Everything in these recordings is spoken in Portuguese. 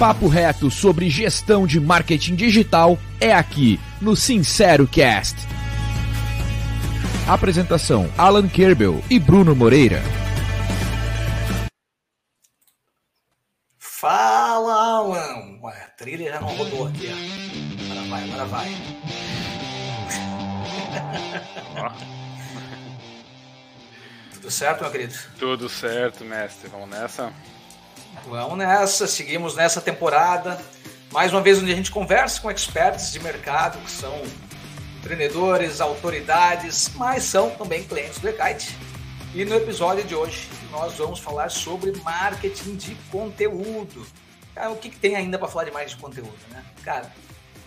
papo reto sobre gestão de marketing digital é aqui no Sincero Cast. Apresentação: Alan Kerbel e Bruno Moreira. Fala, Alan! Ué, a trilha já não rodou aqui. Ó. Agora vai, agora vai. Tudo certo, meu querido? Tudo certo, mestre. Vamos nessa? Vamos nessa, seguimos nessa temporada. Mais uma vez, onde a gente conversa com experts de mercado, que são empreendedores, autoridades, mas são também clientes do Ekite. E no episódio de hoje, nós vamos falar sobre marketing de conteúdo. Cara, o que, que tem ainda para falar de mais de conteúdo, né? Cara,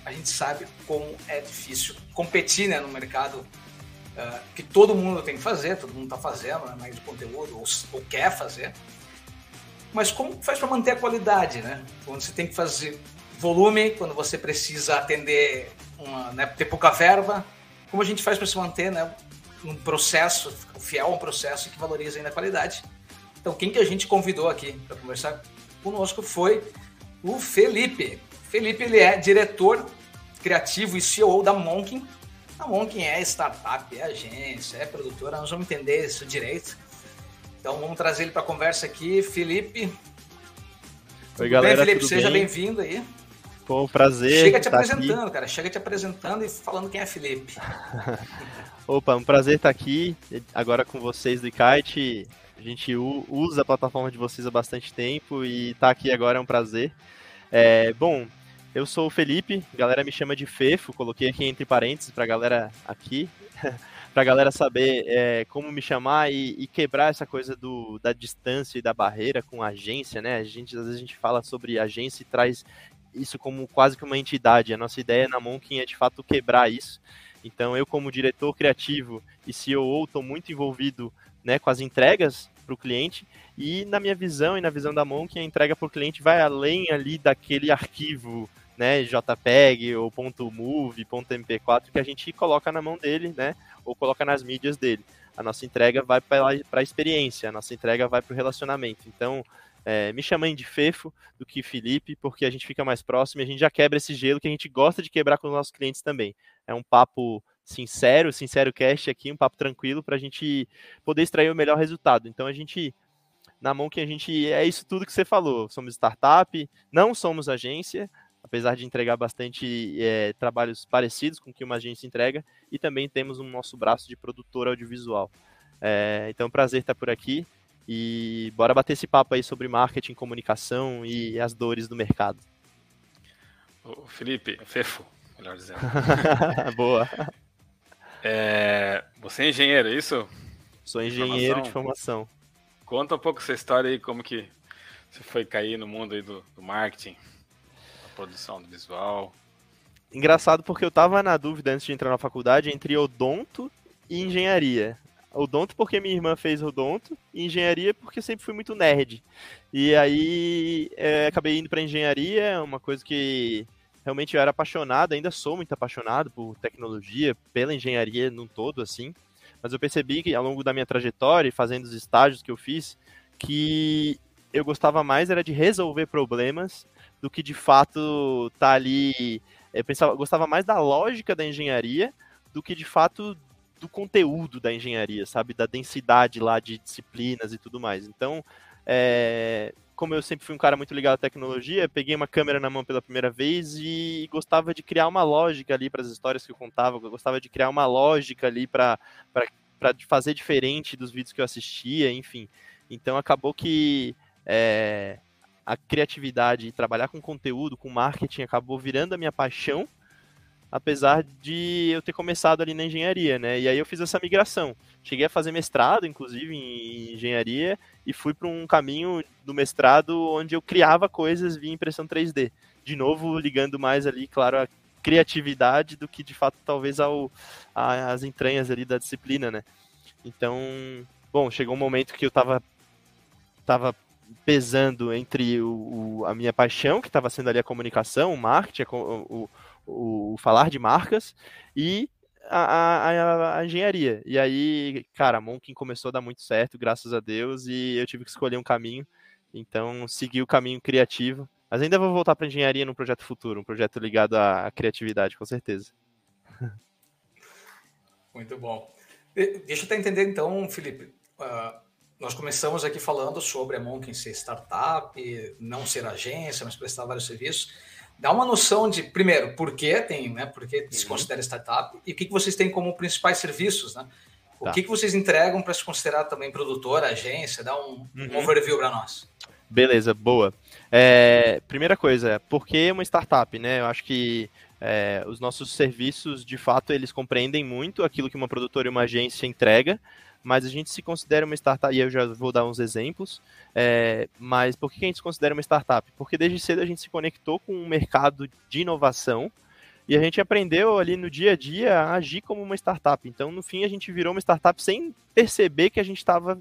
a gente sabe como é difícil competir né, no mercado uh, que todo mundo tem que fazer, todo mundo está fazendo né, mais de conteúdo ou, ou quer fazer. Mas como faz para manter a qualidade, né? Quando você tem que fazer volume, quando você precisa atender, uma, né, ter pouca verba, como a gente faz para se manter né, um processo, fiel a um processo que valoriza ainda a qualidade. Então, quem que a gente convidou aqui para conversar conosco foi o Felipe. Felipe, ele é diretor criativo e CEO da Monkin. A Monkin é startup, é agência, é produtora, nós vamos entender isso direito. Então vamos trazer ele para a conversa aqui. Felipe. Oi, galera. Bem, Felipe, seja bem-vindo aí. Pô, um prazer. Chega te apresentando, aqui. cara. Chega te apresentando e falando quem é Felipe. Opa, um prazer estar aqui agora com vocês do Kite. A gente usa a plataforma de vocês há bastante tempo e estar tá aqui agora é um prazer. É, bom, eu sou o Felipe, a galera me chama de Fefo, coloquei aqui entre parênteses para a galera aqui. para a galera saber é, como me chamar e, e, quebrar essa coisa do, da distância e da barreira com agência, né? A gente, às vezes a gente fala sobre agência e traz isso como quase que uma entidade. A nossa ideia na Monkin é de fato quebrar isso. Então eu como diretor criativo e CEO estou muito envolvido né, com as entregas para o cliente e na minha visão e na visão da Monkin a entrega para o cliente vai além ali daquele arquivo né, JPEG ou .move, .mp4 que a gente coloca na mão dele, né, ou coloca nas mídias dele. A nossa entrega vai para a experiência, a nossa entrega vai para o relacionamento. Então, é, me chamem de Fefo do que Felipe, porque a gente fica mais próximo e a gente já quebra esse gelo que a gente gosta de quebrar com os nossos clientes também. É um papo sincero, sincero cast aqui, um papo tranquilo para a gente poder extrair o melhor resultado. Então a gente, na mão que a gente, é isso tudo que você falou. Somos startup, não somos agência, apesar de entregar bastante é, trabalhos parecidos com o que uma agência entrega, e também temos o nosso braço de produtor audiovisual. É, então, prazer estar por aqui e bora bater esse papo aí sobre marketing, comunicação e as dores do mercado. Ô, Felipe, Fefo, melhor dizendo. Boa. É, você é engenheiro, é isso? Sou engenheiro de formação. Conta um pouco essa história aí, como que você foi cair no mundo aí do, do marketing produção do visual. Engraçado porque eu tava na dúvida antes de entrar na faculdade entre odonto e engenharia. Odonto porque minha irmã fez odonto e engenharia porque sempre fui muito nerd. E aí é, acabei indo para engenharia, uma coisa que realmente eu era apaixonado, ainda sou muito apaixonado por tecnologia, pela engenharia num todo assim. Mas eu percebi que ao longo da minha trajetória, fazendo os estágios que eu fiz, que eu gostava mais era de resolver problemas do que de fato tá ali. Eu pensava, gostava mais da lógica da engenharia do que de fato do conteúdo da engenharia, sabe? Da densidade lá de disciplinas e tudo mais. Então, é, como eu sempre fui um cara muito ligado à tecnologia, peguei uma câmera na mão pela primeira vez e gostava de criar uma lógica ali para as histórias que eu contava, gostava de criar uma lógica ali para fazer diferente dos vídeos que eu assistia, enfim. Então acabou que é, a criatividade e trabalhar com conteúdo, com marketing, acabou virando a minha paixão, apesar de eu ter começado ali na engenharia, né? E aí eu fiz essa migração. Cheguei a fazer mestrado, inclusive, em engenharia, e fui para um caminho do mestrado onde eu criava coisas via impressão 3D. De novo, ligando mais ali, claro, a criatividade do que de fato talvez ao as entranhas ali da disciplina, né? Então, bom, chegou um momento que eu estava tava pesando entre o, o, a minha paixão, que estava sendo ali a comunicação, o marketing, o, o, o falar de marcas, e a, a, a, engenharia. E aí, cara, a Monkin começou a dar muito certo, graças a Deus, e eu tive que escolher um caminho. Então, segui o caminho criativo, Mas ainda vou voltar para engenharia no projeto futuro, um projeto ligado à criatividade, com certeza. Muito bom. Deixa eu até entender então, Felipe. Uh, nós começamos aqui falando sobre a Monkin ser startup, não ser agência, mas prestar vários serviços. Dá uma noção de, primeiro, por que tem, né? Por que se uhum. considera startup e o que, que vocês têm como principais serviços, né? O tá. que, que vocês entregam para se considerar também produtora, agência? Dá um, uhum. um overview para nós. Beleza, boa. É, primeira coisa, por que uma startup, né? Eu acho que é, os nossos serviços, de fato, eles compreendem muito aquilo que uma produtora e uma agência entrega, mas a gente se considera uma startup, e eu já vou dar uns exemplos, é, mas por que a gente se considera uma startup? Porque desde cedo a gente se conectou com um mercado de inovação, e a gente aprendeu ali no dia a dia a agir como uma startup. Então, no fim, a gente virou uma startup sem perceber que a gente estava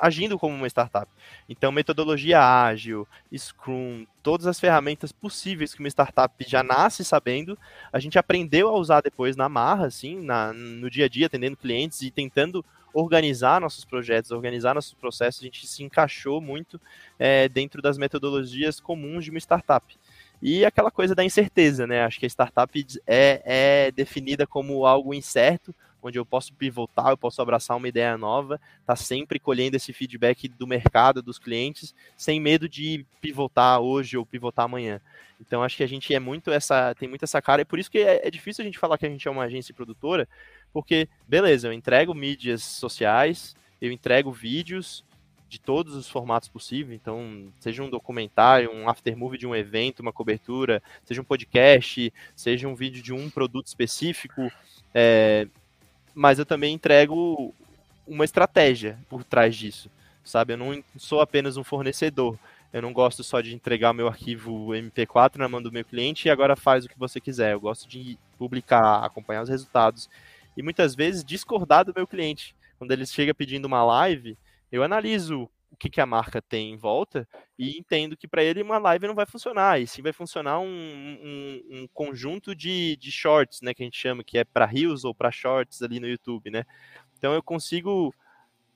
agindo como uma startup. Então, metodologia ágil, Scrum, todas as ferramentas possíveis que uma startup já nasce sabendo, a gente aprendeu a usar depois na marra, assim, na, no dia a dia, atendendo clientes e tentando organizar nossos projetos, organizar nossos processos, a gente se encaixou muito é, dentro das metodologias comuns de uma startup. E aquela coisa da incerteza, né? Acho que a startup é, é definida como algo incerto, onde eu posso pivotar, eu posso abraçar uma ideia nova, tá sempre colhendo esse feedback do mercado, dos clientes, sem medo de pivotar hoje ou pivotar amanhã. Então acho que a gente é muito essa, tem muito essa cara, e por isso que é, é difícil a gente falar que a gente é uma agência produtora, porque beleza, eu entrego mídias sociais, eu entrego vídeos, de todos os formatos possíveis, então, seja um documentário, um aftermovie de um evento, uma cobertura, seja um podcast, seja um vídeo de um produto específico, é, mas eu também entrego uma estratégia por trás disso, sabe? Eu não sou apenas um fornecedor, eu não gosto só de entregar meu arquivo MP4 na mão do meu cliente e agora faz o que você quiser. Eu gosto de publicar, acompanhar os resultados e muitas vezes discordar do meu cliente. Quando ele chega pedindo uma live, eu analiso o que, que a marca tem em volta e entendo que para ele uma live não vai funcionar, e sim vai funcionar um, um, um conjunto de, de shorts, né, que a gente chama, que é para reels ou para shorts ali no YouTube, né? Então eu consigo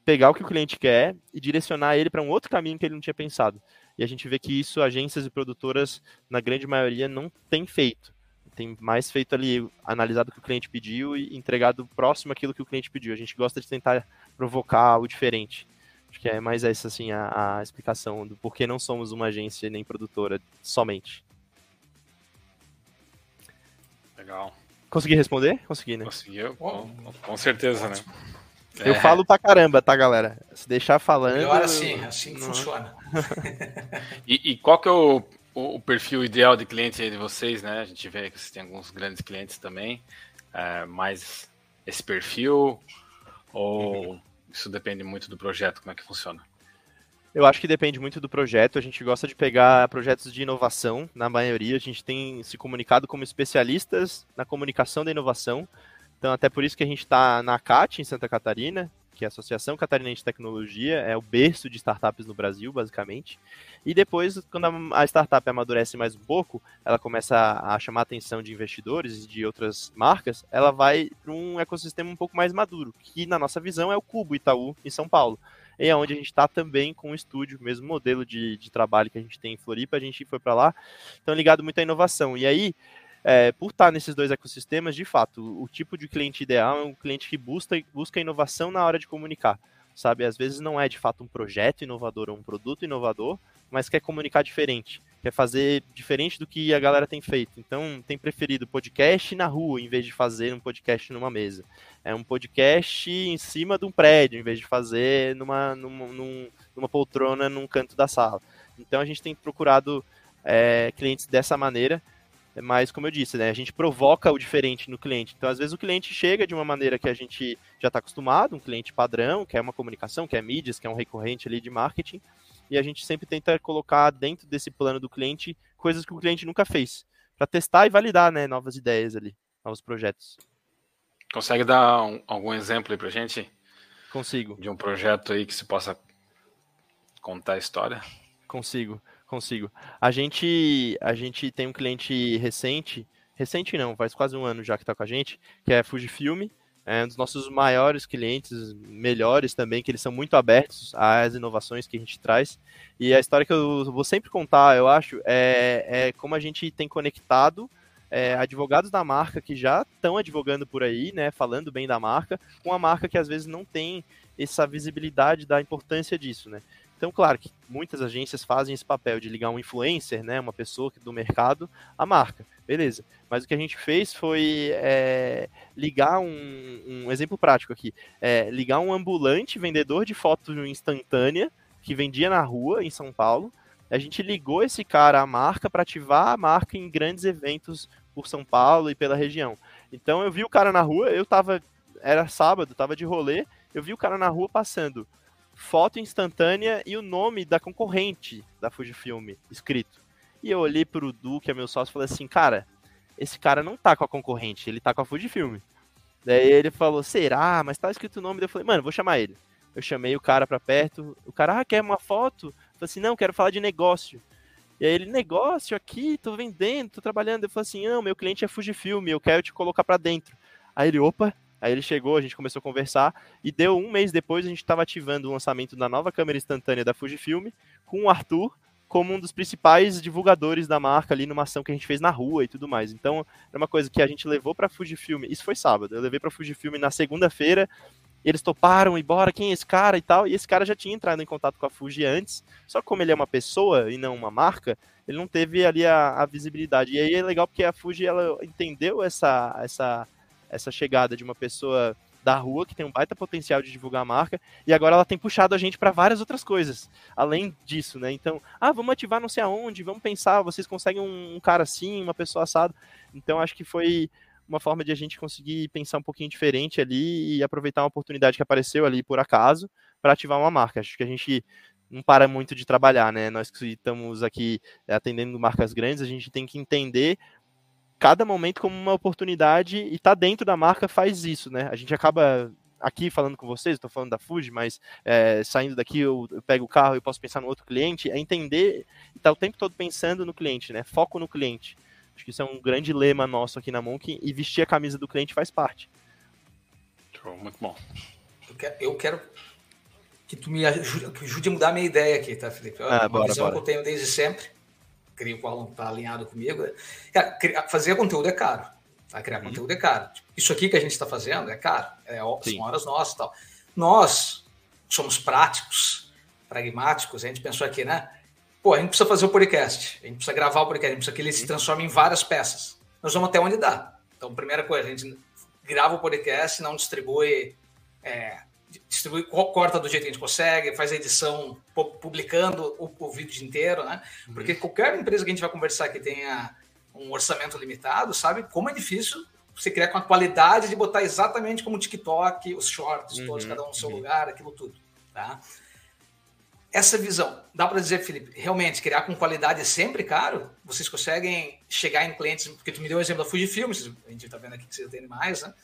pegar o que o cliente quer e direcionar ele para um outro caminho que ele não tinha pensado. E a gente vê que isso agências e produtoras, na grande maioria, não tem feito. Tem mais feito ali, analisado o que o cliente pediu e entregado próximo aquilo que o cliente pediu. A gente gosta de tentar provocar o diferente. Acho que é mais essa assim a, a explicação do porquê não somos uma agência nem produtora somente. Legal. Consegui responder? Consegui, né? Conseguiu, com, com certeza, né? Eu é. falo pra caramba, tá, galera? Se deixar falando. Melhor assim, assim que não... funciona. e, e, qual que é o, o, perfil ideal de cliente de vocês, né? A gente vê que vocês têm alguns grandes clientes também. É, mais esse perfil? Ou uhum. Isso depende muito do projeto, como é que funciona? Eu acho que depende muito do projeto. A gente gosta de pegar projetos de inovação, na maioria. A gente tem se comunicado como especialistas na comunicação da inovação. Então, até por isso que a gente está na CAT, em Santa Catarina, que é a Associação Catarinense de Tecnologia, é o berço de startups no Brasil, basicamente. E depois, quando a startup amadurece mais um pouco, ela começa a chamar a atenção de investidores e de outras marcas, ela vai para um ecossistema um pouco mais maduro, que na nossa visão é o Cubo Itaú, em São Paulo. E é onde a gente está também com o estúdio, mesmo modelo de, de trabalho que a gente tem em Floripa, a gente foi para lá. Então, ligado muito à inovação. E aí, é, por estar nesses dois ecossistemas, de fato, o, o, tipo de cliente ideal é um cliente que busca, busca inovação na hora de comunicar, sabe? Às vezes não é de fato um projeto inovador ou um produto inovador, mas quer comunicar diferente, quer fazer diferente do que a galera tem feito. Então, tem preferido podcast na rua em vez de fazer um podcast numa mesa. É um podcast em cima de um prédio em vez de fazer numa, numa, numa poltrona num canto da sala. Então, a gente tem procurado é, clientes dessa maneira mas, como eu disse, né, a gente provoca o diferente no cliente. Então, às vezes, o cliente chega de uma maneira que a gente já está acostumado, um cliente padrão, que é uma comunicação, que é mídias, que é um recorrente ali de marketing, e a gente sempre tenta colocar dentro desse plano do cliente coisas que o cliente nunca fez, para testar e validar né, novas ideias ali, novos projetos. Consegue dar um, algum exemplo aí para gente? Consigo. De um projeto aí que se possa contar a história? Consigo. Consigo. A gente, a gente tem um cliente recente, recente não, faz quase um ano já que está com a gente, que é Fujifilm, é um dos nossos maiores clientes, melhores também, que eles são muito abertos às inovações que a gente traz. E a história que eu vou sempre contar, eu acho, é, é como a gente tem conectado é, advogados da marca que já estão advogando por aí, né, falando bem da marca, com a marca que às vezes não tem essa visibilidade da importância disso, né. Então, claro que muitas agências fazem esse papel de ligar um influencer, né, uma pessoa do mercado, à marca, beleza. Mas o que a gente fez foi é, ligar um, um, exemplo prático aqui, é, ligar um ambulante vendedor de foto instantânea que vendia na rua em São Paulo. A gente ligou esse cara à marca para ativar a marca em grandes eventos por São Paulo e pela região. Então eu vi o cara na rua, eu tava, era sábado, tava de rolê, eu vi o cara na rua passando foto instantânea e o nome da concorrente da Fujifilm escrito. E eu olhei pro Du, que é meu sócio, e falei assim, cara, esse cara não tá com a concorrente, ele tá com a Fujifilm. Daí ele falou, será? Mas tá escrito o nome. Daí eu falei, mano, vou chamar ele. Eu chamei o cara pra perto, o cara, ah, quer uma foto? Eu falei assim, não, quero falar de negócio. E aí ele, negócio aqui, tô vendendo, tô trabalhando. Eu falei assim, não, meu cliente é Fujifilm, eu quero te colocar pra dentro. Aí ele, opa, Aí ele chegou, a gente começou a conversar e deu um mês depois a gente estava ativando o lançamento da nova câmera instantânea da Fujifilm com o Arthur como um dos principais divulgadores da marca ali numa ação que a gente fez na rua e tudo mais. Então, é uma coisa que a gente levou para Fujifilm. Isso foi sábado. Eu levei para Fujifilm na segunda-feira. Eles toparam e bora, quem é esse cara e tal. E esse cara já tinha entrado em contato com a Fuji antes. Só que como ele é uma pessoa e não uma marca, ele não teve ali a, a visibilidade. E aí é legal porque a Fuji ela entendeu essa essa essa chegada de uma pessoa da rua que tem um baita potencial de divulgar a marca e agora ela tem puxado a gente para várias outras coisas além disso, né? Então, ah, vamos ativar não sei aonde, vamos pensar, vocês conseguem um, um cara assim, uma pessoa assada. Então, acho que foi uma forma de a gente conseguir pensar um pouquinho diferente ali e aproveitar uma oportunidade que apareceu ali por acaso para ativar uma marca. Acho que a gente não para muito de trabalhar, né? Nós que estamos aqui atendendo marcas grandes, a gente tem que entender cada momento como uma oportunidade e tá dentro da marca faz isso, né? A gente acaba aqui falando com vocês, estou falando da Fuji, mas é, saindo daqui eu, eu, pego o carro e posso pensar no outro cliente, é entender e tá o tempo todo pensando no cliente, né? Foco no cliente. Acho que isso é um grande lema nosso aqui na Monk e vestir a camisa do cliente faz parte. muito bom. Eu quero, eu quero, que tu me ajude, que ajude a mudar a minha ideia aqui, tá, Felipe? Ah, uma bora, visão bora. que eu tenho desde sempre creio que o Alan está alinhado comigo. Cara, fazer conteúdo é caro. Tá? Criar uhum. conteúdo é caro. Isso aqui que a gente está fazendo é caro. É, são horas nossas e tal. Nós somos práticos, pragmáticos. A gente pensou aqui, né? Pô, a gente precisa fazer o podcast. A gente precisa gravar o podcast. A gente precisa que ele se transforme em várias peças. Nós vamos até onde dá. Então, primeira coisa, a gente grava o podcast, não distribui é, distribui, corta do jeito que a gente consegue, faz a edição publicando o, o vídeo inteiro, né? Uhum. Porque qualquer empresa que a gente vai conversar que tenha um orçamento limitado, sabe como é difícil você criar com a qualidade de botar exatamente como o TikTok, os shorts, uhum, todos, cada um no seu uhum. lugar, aquilo tudo, tá? Essa visão, dá para dizer, Felipe, realmente criar com qualidade é sempre caro? Vocês conseguem chegar em clientes, porque tu me deu o exemplo da Fujifilm, a gente está vendo aqui que você tem mais, né?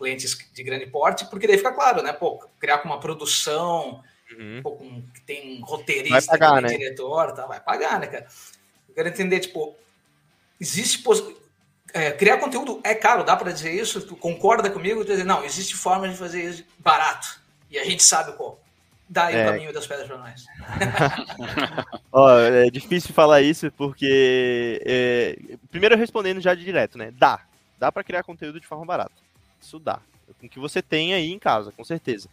Clientes de grande porte, porque daí fica claro, né? Pô, criar com uma produção, uhum. pô, com, que tem roteirista, vai pagar, tem né? diretor, tá? vai pagar, né, cara? Eu quero entender, tipo, existe é, criar conteúdo é caro, dá para dizer isso? Tu concorda comigo? Tu dizer, não, existe forma de fazer isso barato e a gente sabe qual. Dá aí é. o caminho das pedras para nós. Ó, é difícil falar isso porque é, primeiro respondendo já de direto, né? Dá, dá para criar conteúdo de forma barata. Isso dá. Com que você tem aí em casa, com certeza.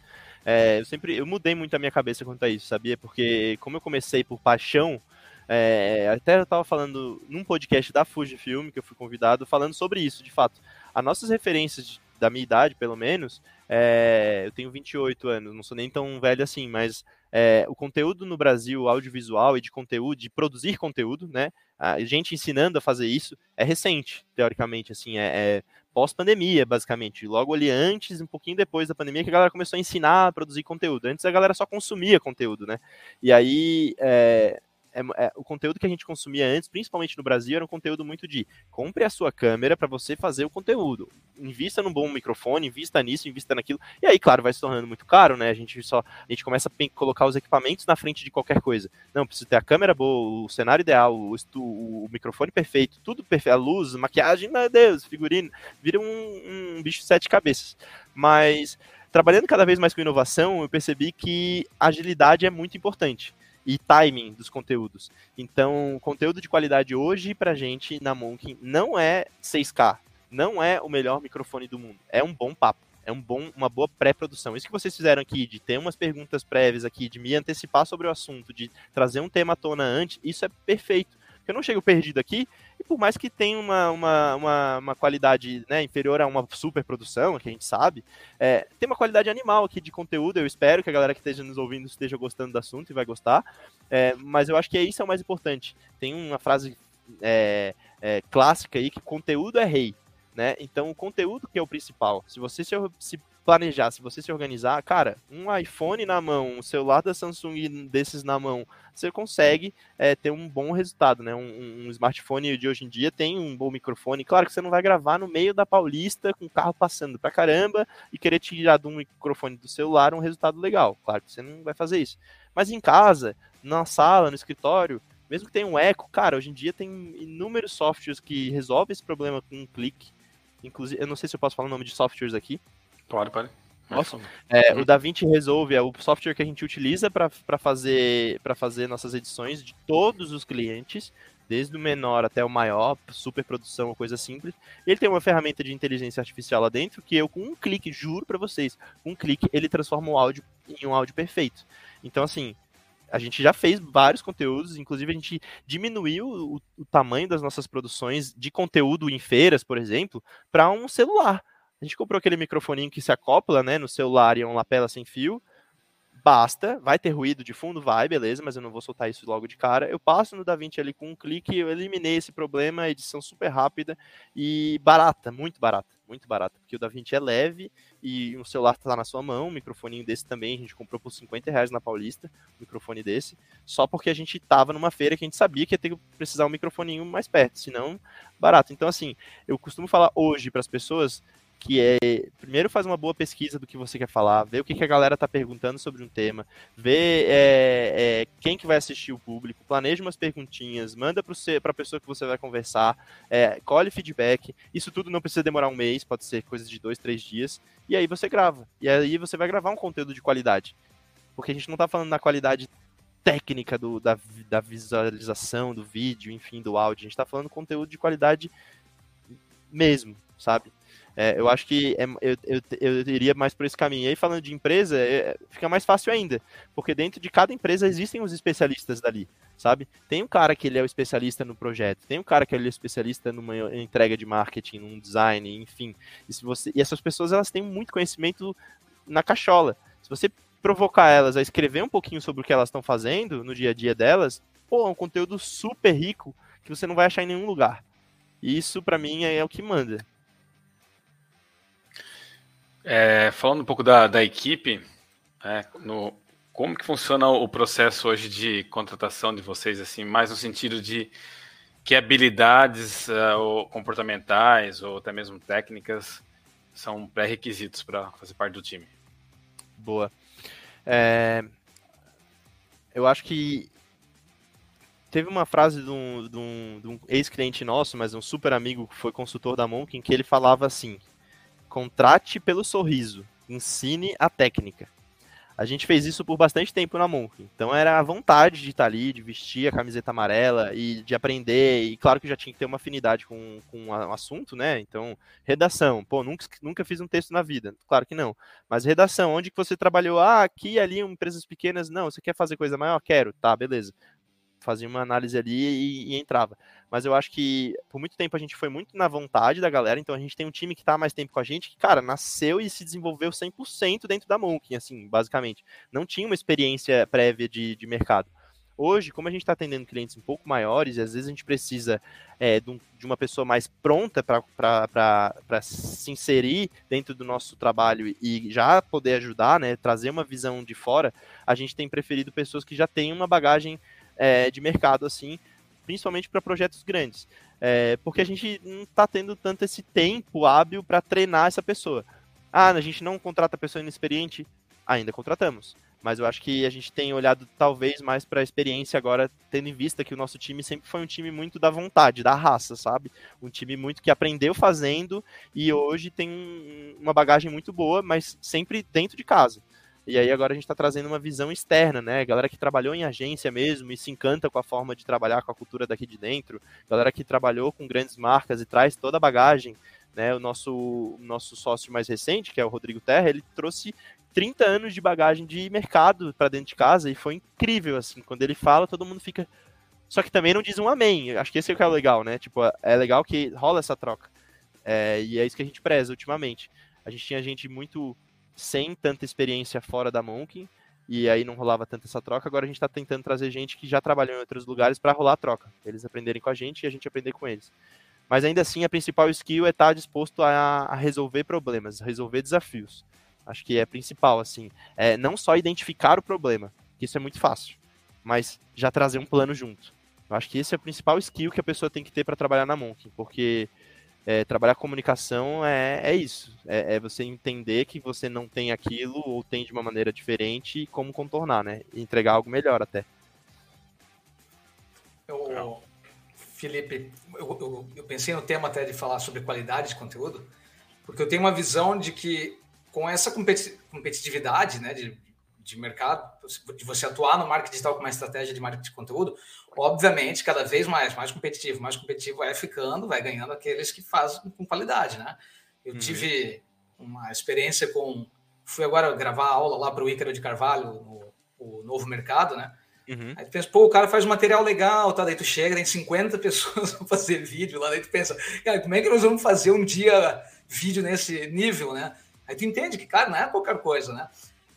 É, eu sempre eu mudei muito a minha cabeça quanto a isso, sabia? Porque como eu comecei por paixão, é, até eu estava falando num podcast da Fujifilm, que eu fui convidado, falando sobre isso, de fato. As nossas referências da minha idade, pelo menos, é, eu tenho 28 anos, não sou nem tão velho assim, mas é, o conteúdo no Brasil, audiovisual e de conteúdo, de produzir conteúdo, né? A gente ensinando a fazer isso é recente, teoricamente, assim, é, é pós-pandemia, basicamente. Logo ali antes, um pouquinho depois da pandemia, que a galera começou a ensinar a produzir conteúdo. Antes a galera só consumia conteúdo, né? E aí é, é, é, o conteúdo que a gente consumia antes, principalmente no Brasil, era um conteúdo muito de compre a sua câmera para você fazer o conteúdo. Invista num bom microfone, invista nisso, invista naquilo. E aí, claro, vai se tornando muito caro, né? A gente só a gente começa a colocar os equipamentos na frente de qualquer coisa. Não, precisa ter a câmera boa, o cenário ideal, o, o, microfone perfeito, tudo perfeito, a luz, maquiagem, meu Deus, figurino, vira um, um bicho de sete cabeças. Mas trabalhando cada vez mais com inovação, eu percebi que agilidade é muito importante e timing dos conteúdos. Então, conteúdo de qualidade hoje pra gente na Monk não é 6K, não é o melhor microfone do mundo, é um bom papo. É um bom, uma boa pré-produção. Isso que vocês fizeram aqui, de ter umas perguntas prévias aqui, de me antecipar sobre o assunto, de trazer um tema à tona antes, isso é perfeito. Porque eu não chego perdido aqui, e por mais que tenha uma, uma, uma, uma qualidade né, inferior a uma super produção, que a gente sabe, é, tem uma qualidade animal aqui de conteúdo. Eu espero que a galera que esteja nos ouvindo esteja gostando do assunto e vai gostar. É, mas eu acho que isso é o mais importante. Tem uma frase é, é, clássica aí que conteúdo é rei. Né? Então, o conteúdo que é o principal. Se você se, se planejar, se você se organizar, cara, um iPhone na mão, um celular da Samsung desses na mão, você consegue é, ter um bom resultado, né? Um, um, smartphone de hoje em dia tem um bom microfone. Claro que você não vai gravar no meio da Paulista com o carro passando pra caramba e querer tirar um microfone do celular um resultado legal. Claro que você não vai fazer isso. Mas em casa, na sala, no escritório, mesmo que tenha um eco, cara, hoje em dia tem inúmeros softwares que resolvem esse problema com um clique. Inclusive, eu não sei se eu posso falar o nome de softwares aqui, Pode, pode. Nossa. É, o DaVinci Resolve é o software que a gente utiliza para fazer, fazer nossas edições de todos os clientes, desde o menor até o maior, super produção, coisa simples. Ele tem uma ferramenta de inteligência artificial lá dentro que eu, com um clique, juro para vocês, com um clique, ele transforma o áudio em um áudio perfeito. Então, assim, a gente já fez vários conteúdos, inclusive a gente diminuiu o, o tamanho das nossas produções de conteúdo em feiras, por exemplo, para um celular. A gente comprou aquele microfoninho que se acopla, né, no celular e é um lapela sem fio. Basta, vai ter ruído de fundo, vai, beleza, mas eu não vou soltar isso logo de cara. Eu passo no DaVinci ali com um clique, eu eliminei esse problema, edição super rápida e barata, muito barata, muito barata, porque o DaVinci é leve e o celular tá na sua mão, um microfoninho desse também, a gente comprou por 50 reais na Paulista, um microfone desse, só porque a gente tava numa feira que a gente sabia que ia ter que precisar um microfoninho mais perto, senão barato. Então, assim, eu costumo falar hoje para as pessoas que é primeiro faz uma boa pesquisa do que você quer falar, ver o que, que a galera está perguntando sobre um tema, ver é, é, quem que vai assistir o público, planeja umas perguntinhas, manda para a pessoa que você vai conversar, é, colhe feedback. Isso tudo não precisa demorar um mês, pode ser coisa de dois, três dias, e aí você grava. E aí você vai gravar um conteúdo de qualidade. Porque a gente não está falando da qualidade técnica do, da, da visualização do vídeo, enfim, do áudio. A gente está falando conteúdo de qualidade mesmo, sabe? É, eu acho que é, eu, eu, eu, iria mais por esse caminho. E aí, falando de empresa, é, fica mais fácil ainda, porque dentro de cada empresa existem os especialistas dali, sabe? Tem um cara que ele é o especialista no projeto, tem um cara que ele é especialista numa entrega de marketing, num design, enfim. E, se você, e essas pessoas, elas têm muito conhecimento na cachola. Se você provocar elas a escrever um pouquinho sobre o que elas estão fazendo no dia a dia delas, pô, é um conteúdo super rico que você não vai achar em nenhum lugar. Isso, para mim, é o que manda. É, falando um pouco da, da equipe, é, no, como que funciona o processo hoje de contratação de vocês, assim, mais no sentido de que habilidades uh, ou comportamentais ou até mesmo técnicas são pré-requisitos para fazer parte do time? Boa. É, eu acho que teve uma frase de um, um, um ex-cliente nosso, mas um super amigo que foi consultor da Monk, em que ele falava assim: Contrate pelo sorriso, ensine a técnica. A gente fez isso por bastante tempo na Monk. Então era a vontade de estar ali, de vestir a camiseta amarela e de aprender. E claro que já tinha que ter uma afinidade com, com o assunto, né? Então, redação. Pô, nunca, nunca fiz um texto na vida. Claro que não. Mas redação, onde que você trabalhou? Ah, aqui ali, empresas pequenas. Não, você quer fazer coisa maior? Quero. Tá, beleza fazia uma análise ali e, e, entrava. Mas eu acho que por muito tempo a gente foi muito na vontade da galera, então a gente tem um time que está mais tempo com a gente, que, cara, nasceu e se desenvolveu 100% dentro da Monk, assim, basicamente. Não tinha uma experiência prévia de, de mercado. Hoje, como a gente está atendendo clientes um pouco maiores, e às vezes a gente precisa é, de, um, de, uma pessoa mais pronta para se inserir dentro do nosso trabalho e já poder ajudar, né, trazer uma visão de fora, a gente tem preferido pessoas que já têm uma bagagem é, de mercado, assim, principalmente para projetos grandes. É, porque a gente não está tendo tanto esse tempo hábil para treinar essa pessoa. Ah, a gente não contrata pessoa inexperiente? Ainda contratamos. Mas eu acho que a gente tem olhado talvez mais para a experiência agora, tendo em vista que o nosso time sempre foi um time muito da vontade, da raça, sabe? Um time muito que aprendeu fazendo e hoje tem uma bagagem muito boa, mas sempre dentro de casa. E aí agora a gente está trazendo uma visão externa, né? Galera que trabalhou em agência mesmo e se encanta com a forma de trabalhar com a cultura daqui de dentro. Galera que trabalhou com grandes marcas e traz toda a bagagem. Né, o nosso, o nosso sócio mais recente, que é o Rodrigo Terra, ele trouxe 30 anos de bagagem de mercado para dentro de casa e foi incrível, assim. Quando ele fala, todo mundo fica. Só que também não diz um amém. Acho que esse é o que é legal, né? Tipo, é legal que rola essa troca. É, e é isso que a gente preza ultimamente. A gente tinha gente muito sem tanta experiência fora da Monkey, e aí não rolava tanto essa troca. Agora a gente está tentando trazer gente que já trabalhou em outros lugares para rolar a troca. Eles aprenderem com a gente e a gente aprender com eles. Mas ainda assim, a principal skill é estar tá disposto a, a resolver problemas, resolver desafios. Acho que é principal, assim. É não só identificar o problema, que isso é muito fácil, mas já trazer um plano junto. Eu acho que esse é o principal skill que a pessoa tem que ter para trabalhar na Monkey, porque é, trabalhar comunicação é, é isso. É, é, você entender que você não tem aquilo ou tem de uma maneira diferente e como contornar, né? Entregar algo melhor até. Eu, Felipe, eu, eu, eu, pensei no tema até de falar sobre qualidade de conteúdo, porque eu tenho uma visão de que com essa competitividade né, de, de mercado, de você atuar no marketing digital com uma estratégia de marketing de conteúdo, obviamente, cada vez mais, mais competitivo, mais competitivo vai ficando, vai ganhando aqueles que fazem com qualidade, né? Eu uhum. tive uma experiência com... Fui agora gravar aula lá para o Ícaro de Carvalho, no o Novo Mercado, né? Uhum. Aí tu pensa, pô, o cara faz um material legal, tá? Daí tu chega, tem 50 pessoas para fazer vídeo lá, daí tu pensa, cara, como é que nós vamos fazer um dia vídeo nesse nível, né? Aí tu entende que, cara, não é qualquer coisa, né?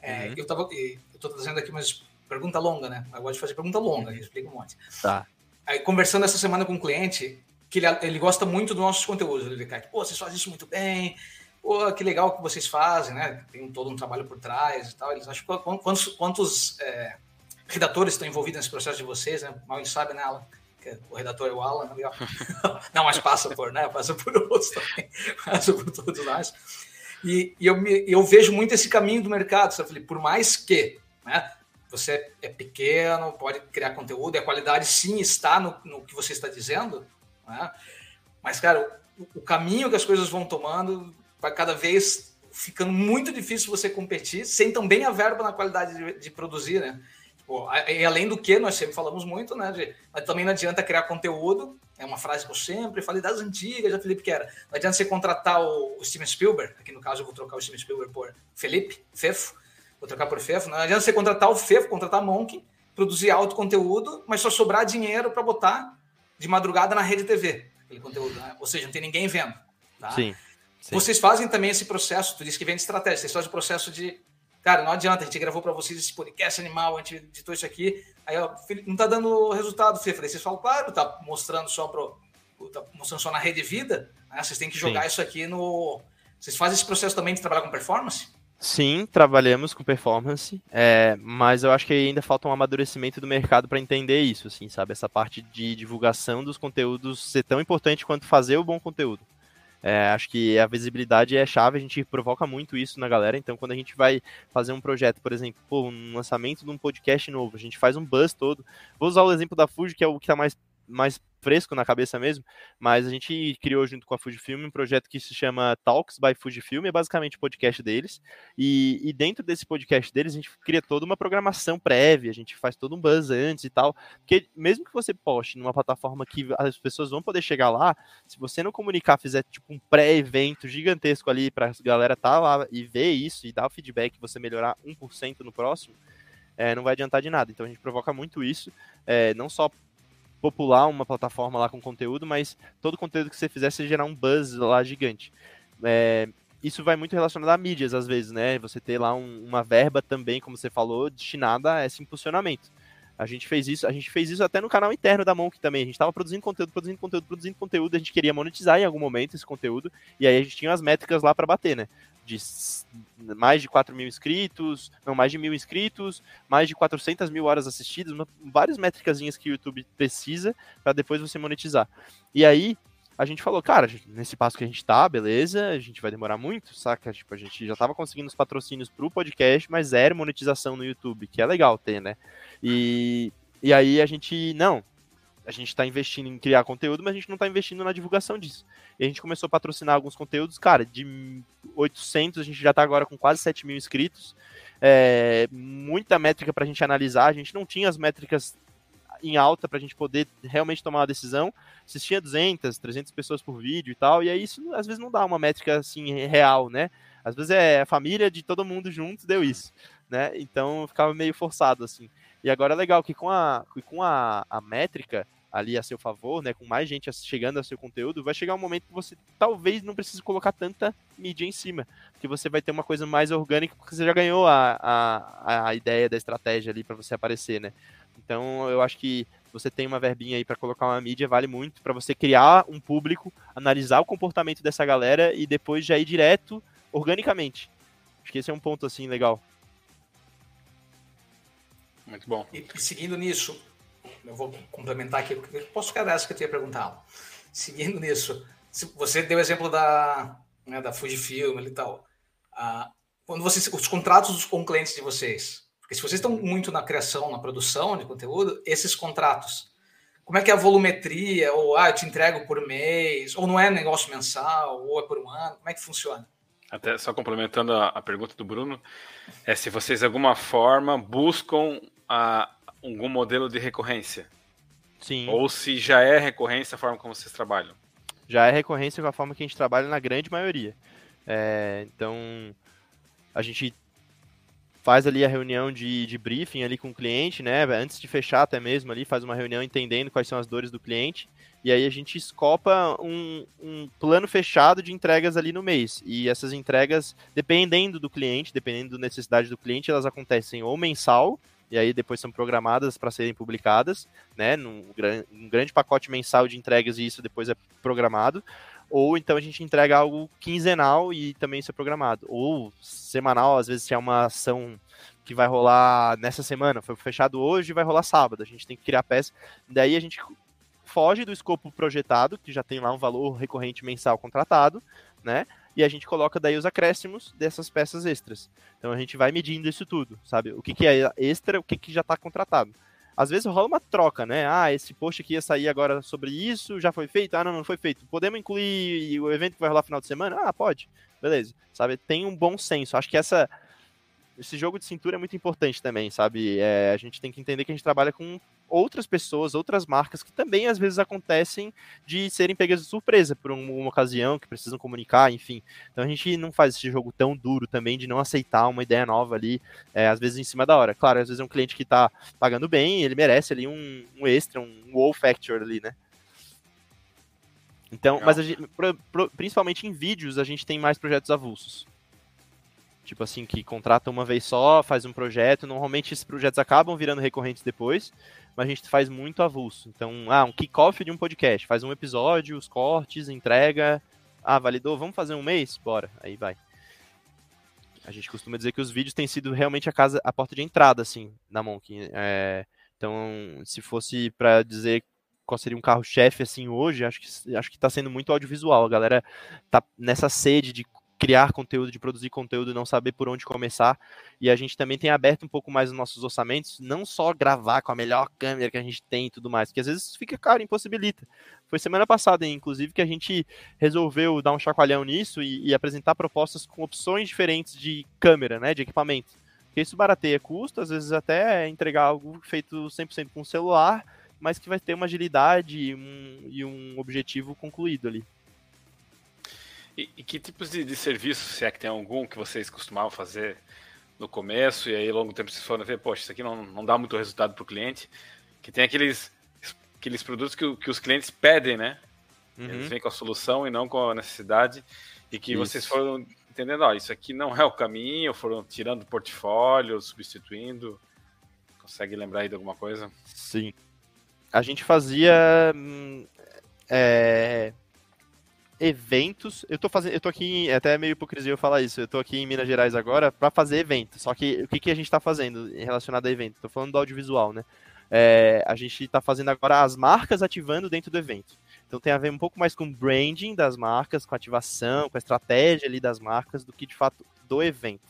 É, uhum. Eu tava, eu tô trazendo aqui umas pergunta longa, né? Eu gosto de fazer pergunta longa, explica um monte. Tá. Aí conversando essa semana com um cliente, que ele, ele gosta muito dos nossos conteúdos, ele cai, pô, vocês fazem isso muito bem, pô, que legal que vocês fazem, né? Tem todo um trabalho por trás e tal. Eles acham quantos, quantos é, redatores estão envolvidos nesse processo de vocês, né? Mal eles sabem, né, Alan? Que o redator é o Alan, né? Não, mas passa por, né? Passa por outros também, passa por todos nós. E, e eu, me, eu vejo muito esse caminho do mercado, sabe? Por mais que né, você é pequeno, pode criar conteúdo, e a qualidade sim está no, no que você está dizendo, né? mas, cara, o, o, caminho que as coisas vão tomando vai cada vez ficando muito difícil você competir sem também a verba na qualidade de, de produzir, né? Tipo, e além do que, nós sempre falamos muito, né? De, mas também não adianta criar conteúdo é uma frase que eu sempre falei das antigas, já Felipe que era. Não adianta você contratar o, o Steven Spielberg, aqui no caso eu vou trocar o Steven Spielberg por Felipe, Fefo, vou trocar por Fefo. Não adianta você contratar o Fefo, contratar a Monk, produzir alto conteúdo, mas só sobrar dinheiro para botar de madrugada na rede TV, aquele conteúdo, né? Ou seja, não tem ninguém vendo. Tá? Sim, sim. Vocês fazem também esse processo, tu disse que vem de estratégia, vocês fazem o processo de Cara, não adianta, a gente gravou para vocês esse podcast animal, a gente editou isso aqui. Aí, ó, não tá dando resultado, Fê. Falei, vocês falam, claro, tá mostrando só pro. Tá mostrando só na rede vida. Né? Vocês têm que jogar Sim. isso aqui no. Vocês fazem esse processo também de trabalhar com performance? Sim, trabalhamos com performance, é, mas eu acho que ainda falta um amadurecimento do mercado para entender isso, assim, sabe? Essa parte de divulgação dos conteúdos ser tão importante quanto fazer o bom conteúdo. É, acho que a visibilidade é chave, a gente provoca muito isso na galera. Então, quando a gente vai fazer um projeto, por exemplo, pô, um lançamento de um podcast novo, a gente faz um buzz todo. Vou usar o exemplo da Fuji, que é o que está mais mais fresco na cabeça mesmo, mas a gente criou junto com a Fujifilm um projeto que se chama Talks by Fujifilm, é basicamente o podcast deles, e, e, dentro desse podcast deles a gente cria toda uma programação prévia, a gente faz todo um buzz antes e tal, porque mesmo que você poste numa plataforma que as pessoas vão poder chegar lá, se você não comunicar, fizer tipo um pré-evento gigantesco ali para a galera tá lá e ver isso e dar o feedback, você melhorar 1% no próximo, é, não vai adiantar de nada. Então a gente provoca muito isso, é, não só popular uma plataforma lá com conteúdo, mas todo conteúdo que você fizer, você gerar um buzz lá gigante. É, isso vai muito relacionado a mídias, às vezes, né? Você ter lá um, uma verba também, como você falou, destinada a esse impulsionamento. A gente fez isso, a gente fez isso até no canal interno da Monk também. A gente estava produzindo conteúdo, produzindo conteúdo, produzindo conteúdo, a gente queria monetizar em algum momento esse conteúdo, e aí a gente tinha as métricas lá para bater, né? De mais de 4 mil inscritos, não, mais de mil inscritos, mais de 400 mil horas assistidas, várias métricas que o YouTube precisa para depois você monetizar. E aí, a gente falou, cara, nesse passo que a gente tá, beleza, a gente vai demorar muito, saca? Tipo, a gente já tava conseguindo os patrocínios pro podcast, mas zero monetização no YouTube, que é legal ter, né? E, e aí a gente, não, a gente tá investindo em criar conteúdo, mas a gente não tá investindo na divulgação disso. E a gente começou a patrocinar alguns conteúdos, cara, de 800, a gente já tá agora com quase 7 mil inscritos, é, muita métrica pra gente analisar, a gente não tinha as métricas em alta para a gente poder realmente tomar uma decisão. Assistia 200, 300 pessoas por vídeo e tal, e aí isso às vezes não dá uma métrica assim real, né? Às vezes é a família de todo mundo junto deu isso, né? Então ficava meio forçado assim. E agora é legal que com a, com a, a métrica ali a seu favor, né, com mais gente chegando ao seu conteúdo, vai chegar um momento que você talvez não precise colocar tanta mídia em cima, que você vai ter uma coisa mais orgânica, porque você já ganhou a, a, a ideia da estratégia ali para você aparecer, né? Então, eu acho que você tem uma verbinha aí para colocar uma mídia, vale muito para você criar um público, analisar o comportamento dessa galera e depois já ir direto organicamente. Acho que esse é um ponto assim legal. Muito bom. E, e seguindo nisso, eu vou complementar aqui, posso ficar dessa que eu tinha perguntado. Seguindo nisso, você deu o exemplo da, né, da Fujifilm e tal. Ah, quando vocês, os contratos com clientes de vocês, porque se vocês estão muito na criação, na produção de conteúdo, esses contratos, como é que é a volumetria? Ou ah, eu te entrego por mês, ou não é negócio mensal, ou é por um ano, como é que funciona? Até só complementando a, a pergunta do Bruno, é se vocês de alguma forma buscam a, algum modelo de recorrência. Sim. Ou se já é recorrência a forma como vocês trabalham. Já é recorrência com a forma que a gente trabalha na grande maioria. É, então, a gente faz ali a reunião de, de briefing ali com o cliente, né? Antes de fechar até mesmo ali, faz uma reunião entendendo quais são as dores do cliente. E aí a gente escopa um, um plano fechado de entregas ali no mês. E essas entregas, dependendo do cliente, dependendo da necessidade do cliente, elas acontecem ou mensal, e aí depois são programadas para serem publicadas, né? Num, num grande pacote mensal de entregas e isso depois é programado ou então a gente entrega algo quinzenal e também isso é programado, ou semanal, às vezes se é uma ação que vai rolar nessa semana, foi fechado hoje e vai rolar sábado, a gente tem que criar peça, daí a gente foge do escopo projetado, que já tem lá um valor recorrente mensal contratado, né? E a gente coloca daí os acréscimos dessas peças extras. Então a gente vai medindo isso tudo, sabe? O que, que é extra, o que, que já está contratado às vezes rola uma troca, né? Ah, esse post aqui ia sair agora sobre isso, já foi feito? Ah, não, não foi feito. Podemos incluir o evento que vai rolar final de semana? Ah, pode. Beleza. Sabe? Tem um bom senso. Acho que essa esse jogo de cintura é muito importante também, sabe? É, a gente tem que entender que a gente trabalha com outras pessoas, outras marcas que também às vezes acontecem de serem pegas de surpresa por uma ocasião, que precisam comunicar, enfim. Então a gente não faz esse jogo tão duro também de não aceitar uma ideia nova ali, é, às vezes em cima da hora. Claro, às vezes é um cliente que está pagando bem, ele merece ali um, um extra, um wow factor ali, né? Então, mas gente, principalmente em vídeos, a gente tem mais projetos avulsos. Tipo assim, que contrata uma vez só, faz um projeto. Normalmente esses projetos acabam virando recorrentes depois, mas a gente faz muito avulso. Então, ah, um kickoff de um podcast. Faz um episódio, os cortes, entrega. Ah, validou, vamos fazer um mês? Bora. Aí vai. A gente costuma dizer que os vídeos têm sido realmente a casa, a porta de entrada, assim, da Monk. É, então, se fosse para dizer qual seria um carro-chefe, assim, hoje, acho que, acho que tá sendo muito audiovisual. A galera tá nessa sede de criar conteúdo, de produzir conteúdo, não saber por onde começar. E a gente também tem aberto um pouco mais os nossos orçamentos, não só gravar com a melhor câmera que a gente tem e tudo mais, porque às vezes fica caro, impossibilita. Foi semana passada, inclusive, que a gente resolveu dar um chacoalhão nisso e, e apresentar propostas com opções diferentes de câmera, né, de equipamento. Porque isso barateia custo, às vezes até entregar algo feito 100% com celular, mas que vai ter uma agilidade um, e um objetivo concluído ali. E, e que tipos de, de serviço, se é que tem algum, que vocês costumavam fazer no começo e aí ao longo do tempo vocês foram ver, poxa, isso aqui não, não dá muito resultado para o cliente, que tem aqueles, aqueles produtos que, que os clientes pedem, né? Uhum. Eles vêm com a solução e não com a necessidade e que isso. vocês foram entendendo, ó, isso aqui não é o caminho, foram tirando do portfólio, substituindo. Consegue lembrar aí de alguma coisa? Sim. A gente fazia hum, é, eventos. Eu tô fazendo, eu tô aqui, é até meio hipocrisia eu falar isso. Eu tô aqui em Minas Gerais agora para fazer evento. Só que o que, que a gente tá fazendo relacionado a evento? Tô falando do audiovisual, né? É, a gente tá fazendo agora as marcas ativando dentro do evento. Então tem a ver um pouco mais com branding das marcas, com ativação, com a estratégia ali das marcas, do que de fato do evento.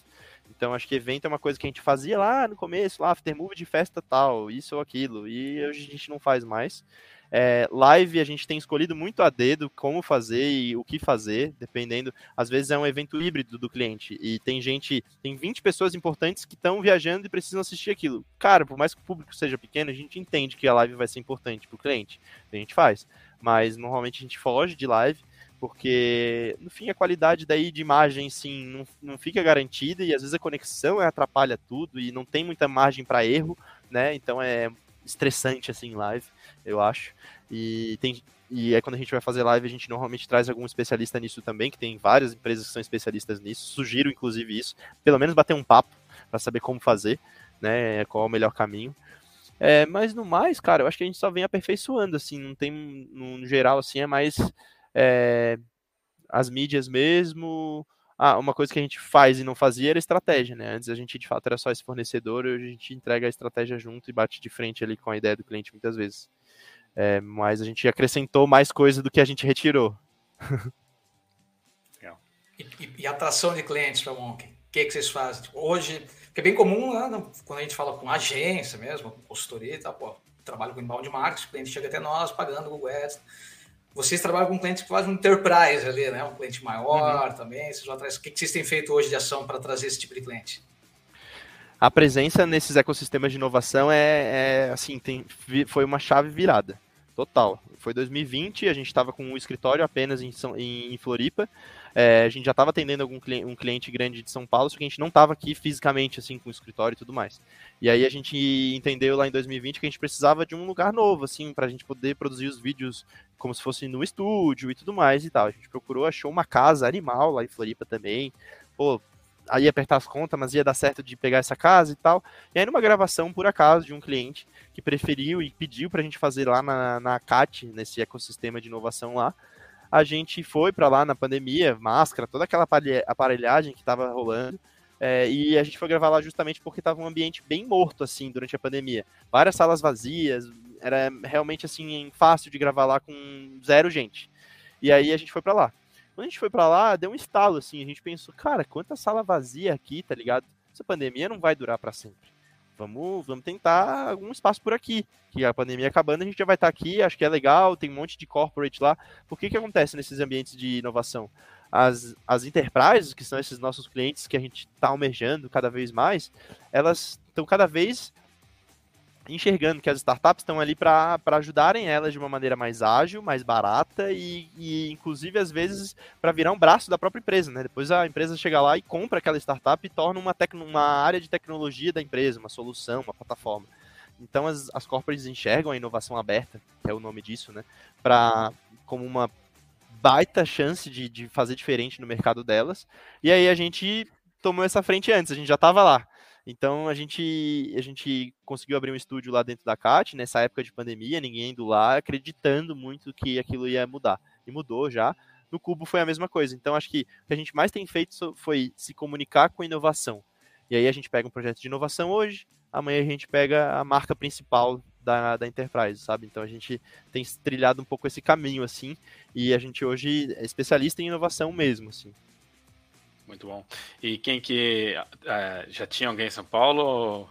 Então acho que evento é uma coisa que a gente fazia lá no começo, lá, aftermovie de festa tal, isso ou aquilo, e hoje a gente não faz mais. É, live a gente tem escolhido muito a dedo como fazer e o que fazer, dependendo. Às vezes é um evento híbrido do cliente e tem gente, tem 20 pessoas importantes que estão viajando e precisam assistir aquilo. Cara, por mais que o público seja pequeno, a gente entende que a live vai ser importante para o cliente. A gente faz. Mas normalmente a gente foge de live porque no fim a qualidade daí de imagem sim não, não fica garantida e às vezes a conexão atrapalha tudo e não tem muita margem para erro, né? Então é estressante assim live, eu acho. E tem e é quando a gente vai fazer live, a gente normalmente traz algum especialista nisso também, que tem várias empresas que são especialistas nisso. Sugiro inclusive isso, pelo menos bater um papo para saber como fazer, né? Qual é o melhor caminho. É, mas no mais, cara, eu acho que a gente só vem aperfeiçoando, assim, não tem, no geral, assim, é mais é, as mídias mesmo. Ah, uma coisa que a gente faz e não fazia era estratégia, né? Antes a gente de fato era só esse fornecedor, hoje a gente entrega a estratégia junto e bate de frente ali com a ideia do cliente muitas vezes. É, mas a gente acrescentou mais coisa do que a gente retirou. E, e, e atração de clientes para Monk? O que, que vocês fazem? Tipo, hoje, que é bem comum né, quando a gente fala com agência mesmo, consultoria e tal, pô, trabalho com inbound marketing, o cliente chega até nós pagando o Google Ads vocês trabalham com clientes que fazem um enterprise ali, né? Um cliente maior uhum. também. Vocês vão atrás. O que vocês têm feito hoje de ação para trazer esse tipo de cliente? A presença nesses ecossistemas de inovação é, é assim, tem, foi uma chave virada. Total. Foi 2020, a gente estava com um escritório apenas em, em, em Floripa. É, a gente já estava atendendo algum cliente, um cliente grande de São Paulo, só que a gente não estava aqui fisicamente, assim, com o escritório e tudo mais. E aí a gente entendeu lá em 2020 que a gente precisava de um lugar novo, assim, para a gente poder produzir os vídeos como se fosse no estúdio e tudo mais e tal. A gente procurou, achou uma casa animal lá em Floripa também. Pô, aí apertar as contas, mas ia dar certo de pegar essa casa e tal. E aí numa gravação, por acaso, de um cliente que preferiu e pediu para a gente fazer lá na, na CAT, nesse ecossistema de inovação lá, a gente foi para lá na pandemia, máscara, toda aquela aparelhagem que estava rolando. É, e a gente foi gravar lá justamente porque estava um ambiente bem morto, assim, durante a pandemia. Várias salas vazias, era realmente, assim, fácil de gravar lá com zero gente. E aí a gente foi para lá. Quando a gente foi para lá, deu um estalo, assim, a gente pensou, cara, quanta sala vazia aqui, tá ligado? Essa pandemia não vai durar para sempre vamos, vamos tentar algum espaço por aqui. Que a pandemia acabando, a gente já vai estar aqui, acho que é legal, tem um monte de corporate lá. Por que que acontece nesses ambientes de inovação? As, as enterprises, que são esses nossos clientes que a gente está almejando cada vez mais, elas estão cada vez enxergando que as startups estão ali para ajudarem elas de uma maneira mais ágil, mais barata e, e inclusive, às vezes, para virar um braço da própria empresa. Né? Depois a empresa chega lá e compra aquela startup e torna uma, uma área de tecnologia da empresa, uma solução, uma plataforma. Então, as, as corporates enxergam a inovação aberta, que é o nome disso, né? pra, como uma baita chance de, de fazer diferente no mercado delas. E aí a gente tomou essa frente antes, a gente já estava lá. Então a gente, a gente conseguiu abrir um estúdio lá dentro da CAT, nessa época de pandemia, ninguém indo lá, acreditando muito que aquilo ia mudar. E mudou já. No Cubo foi a mesma coisa. Então acho que o que a gente mais tem feito foi se comunicar com inovação. E aí a gente pega um projeto de inovação hoje, amanhã a gente pega a marca principal da, da Enterprise, sabe? Então a gente tem trilhado um pouco esse caminho, assim, e a gente hoje é especialista em inovação mesmo, assim. Muito bom. E quem que. É, já tinha alguém em São Paulo ou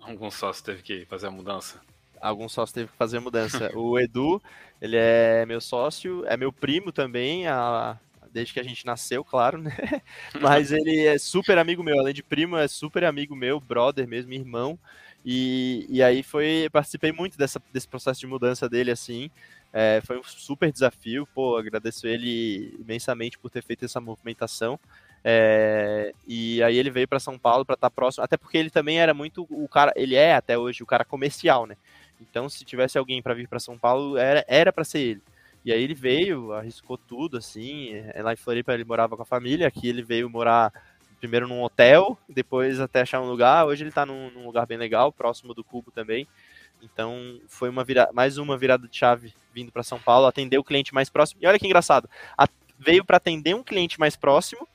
algum sócio teve que fazer a mudança? Algum sócio teve que fazer a mudança. o Edu, ele é meu sócio, é meu primo também, a, desde que a gente nasceu, claro, né? Mas ele é super amigo meu, além de primo, é super amigo meu, brother mesmo, irmão. E, e aí foi, participei muito dessa, desse processo de mudança dele, assim. É, foi um super desafio, pô, agradeço ele imensamente por ter feito essa movimentação. É, e aí ele veio para São Paulo para estar tá próximo, até porque ele também era muito o cara, ele é até hoje o cara comercial, né? Então, se tivesse alguém para vir para São Paulo, era era para ser ele. E aí ele veio, arriscou tudo assim. É, lá em Floripa ele morava com a família, aqui ele veio morar primeiro num hotel, depois até achar um lugar. Hoje ele está num, num, lugar bem legal, próximo do Cubo também. Então foi uma vira... mais uma virada de chave vindo para São Paulo, atender o cliente mais próximo. E olha que engraçado, a... veio para atender um cliente mais próximo.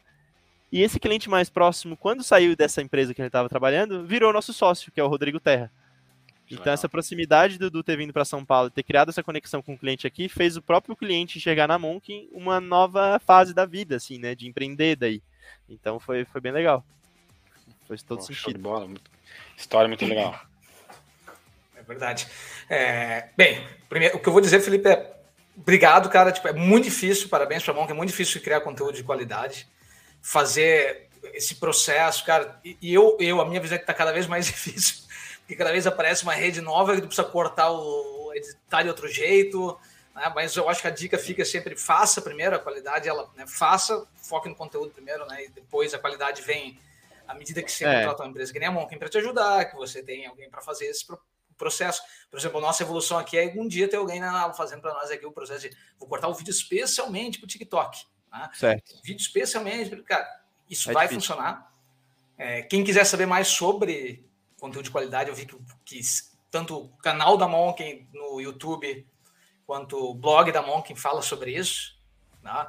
E esse cliente mais próximo, quando saiu dessa empresa que ele estava trabalhando, virou nosso sócio, que é o Rodrigo Terra. Então, Legal. essa proximidade do Dudu ter vindo para São Paulo, ter criado essa conexão com o cliente aqui, fez o próprio cliente enxergar na Monk uma nova fase da vida, assim, né? De empreender daí. Então, foi, foi bem legal. Foi todo Pô, sentido. bola. História muito legal. É verdade. É, bem, primeiro, o que eu vou dizer, Felipe, é obrigado, cara. Tipo, é muito difícil, parabéns para a Monk, é muito difícil criar conteúdo de qualidade. Fazer esse processo, cara. E, e eu, eu, a minha visão é que está cada vez mais difícil que cada vez aparece uma rede nova que tu precisa cortar o editar de outro jeito. Né? Mas eu acho que a dica fica sempre faça primeiro a qualidade, ela né? faça, foque no conteúdo primeiro, né? E depois a qualidade vem à medida que você é. contrata uma empresa que nem a Monkin para te ajudar, que você tem alguém para fazer esse processo. Por exemplo, a nossa evolução aqui é um dia ter alguém na, fazendo para nós aqui o processo de vou cortar o vídeo especialmente para o TikTok. Né? Certo. Vídeo especialmente, cara, isso é vai difícil. funcionar. É, quem quiser saber mais sobre conteúdo de qualidade. Eu vi que, que tanto o canal da Monken no YouTube quanto o blog da Monken fala sobre isso. Né?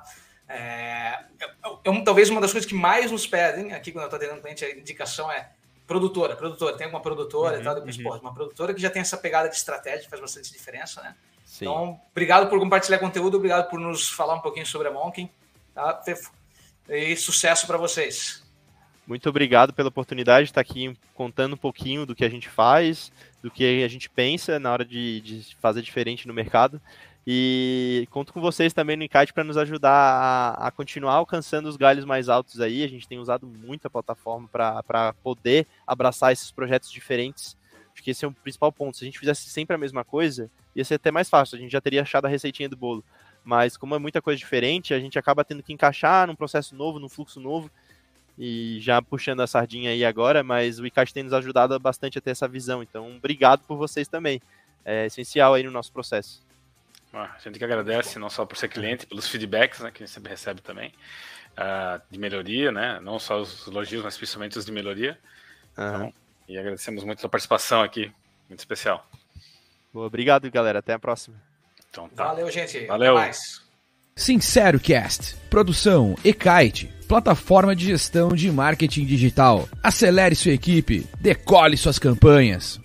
É, é, é, talvez uma das coisas que mais nos pedem aqui quando eu estou atendendo cliente, a indicação é produtora, produtora, tem alguma produtora uhum, e tal, depois, uhum. pô, uma produtora que já tem essa pegada de estratégia, faz bastante diferença, né? Sim. Então, obrigado por compartilhar conteúdo, obrigado por nos falar um pouquinho sobre a Monken, tá? E sucesso para vocês. Muito obrigado pela oportunidade de estar aqui contando um pouquinho do que a gente faz, do que a gente pensa na hora de, de fazer diferente no mercado. E conto com vocês também no Encate para nos ajudar a, a, continuar alcançando os galhos mais altos aí. A gente tem usado muito a plataforma para poder abraçar esses projetos diferentes. Acho que esse é o principal ponto. Se a gente fizesse sempre a mesma coisa, ia ser até mais fácil. A gente já teria achado a receitinha do bolo. Mas como é muita coisa diferente, a gente acaba tendo que encaixar num processo novo, num fluxo novo e já puxando a sardinha aí agora, mas o ICAT tem nos ajudado bastante a ter essa visão. Então, obrigado por vocês também. É essencial aí no nosso processo. Ah, a gente que agradece não só por ser cliente, pelos feedbacks né, que a gente sempre recebe também, uh, de melhoria, né? Não só os elogios, mas principalmente os de melhoria. Uhum. Então, e agradecemos muito a participação aqui, muito especial. Boa, obrigado, galera. Até a próxima. Então, tá. Valeu, gente. Valeu. Até mais. Sincero Cast. Produção Ekite, plataforma de gestão de marketing digital. Acelere sua equipe, decole suas campanhas.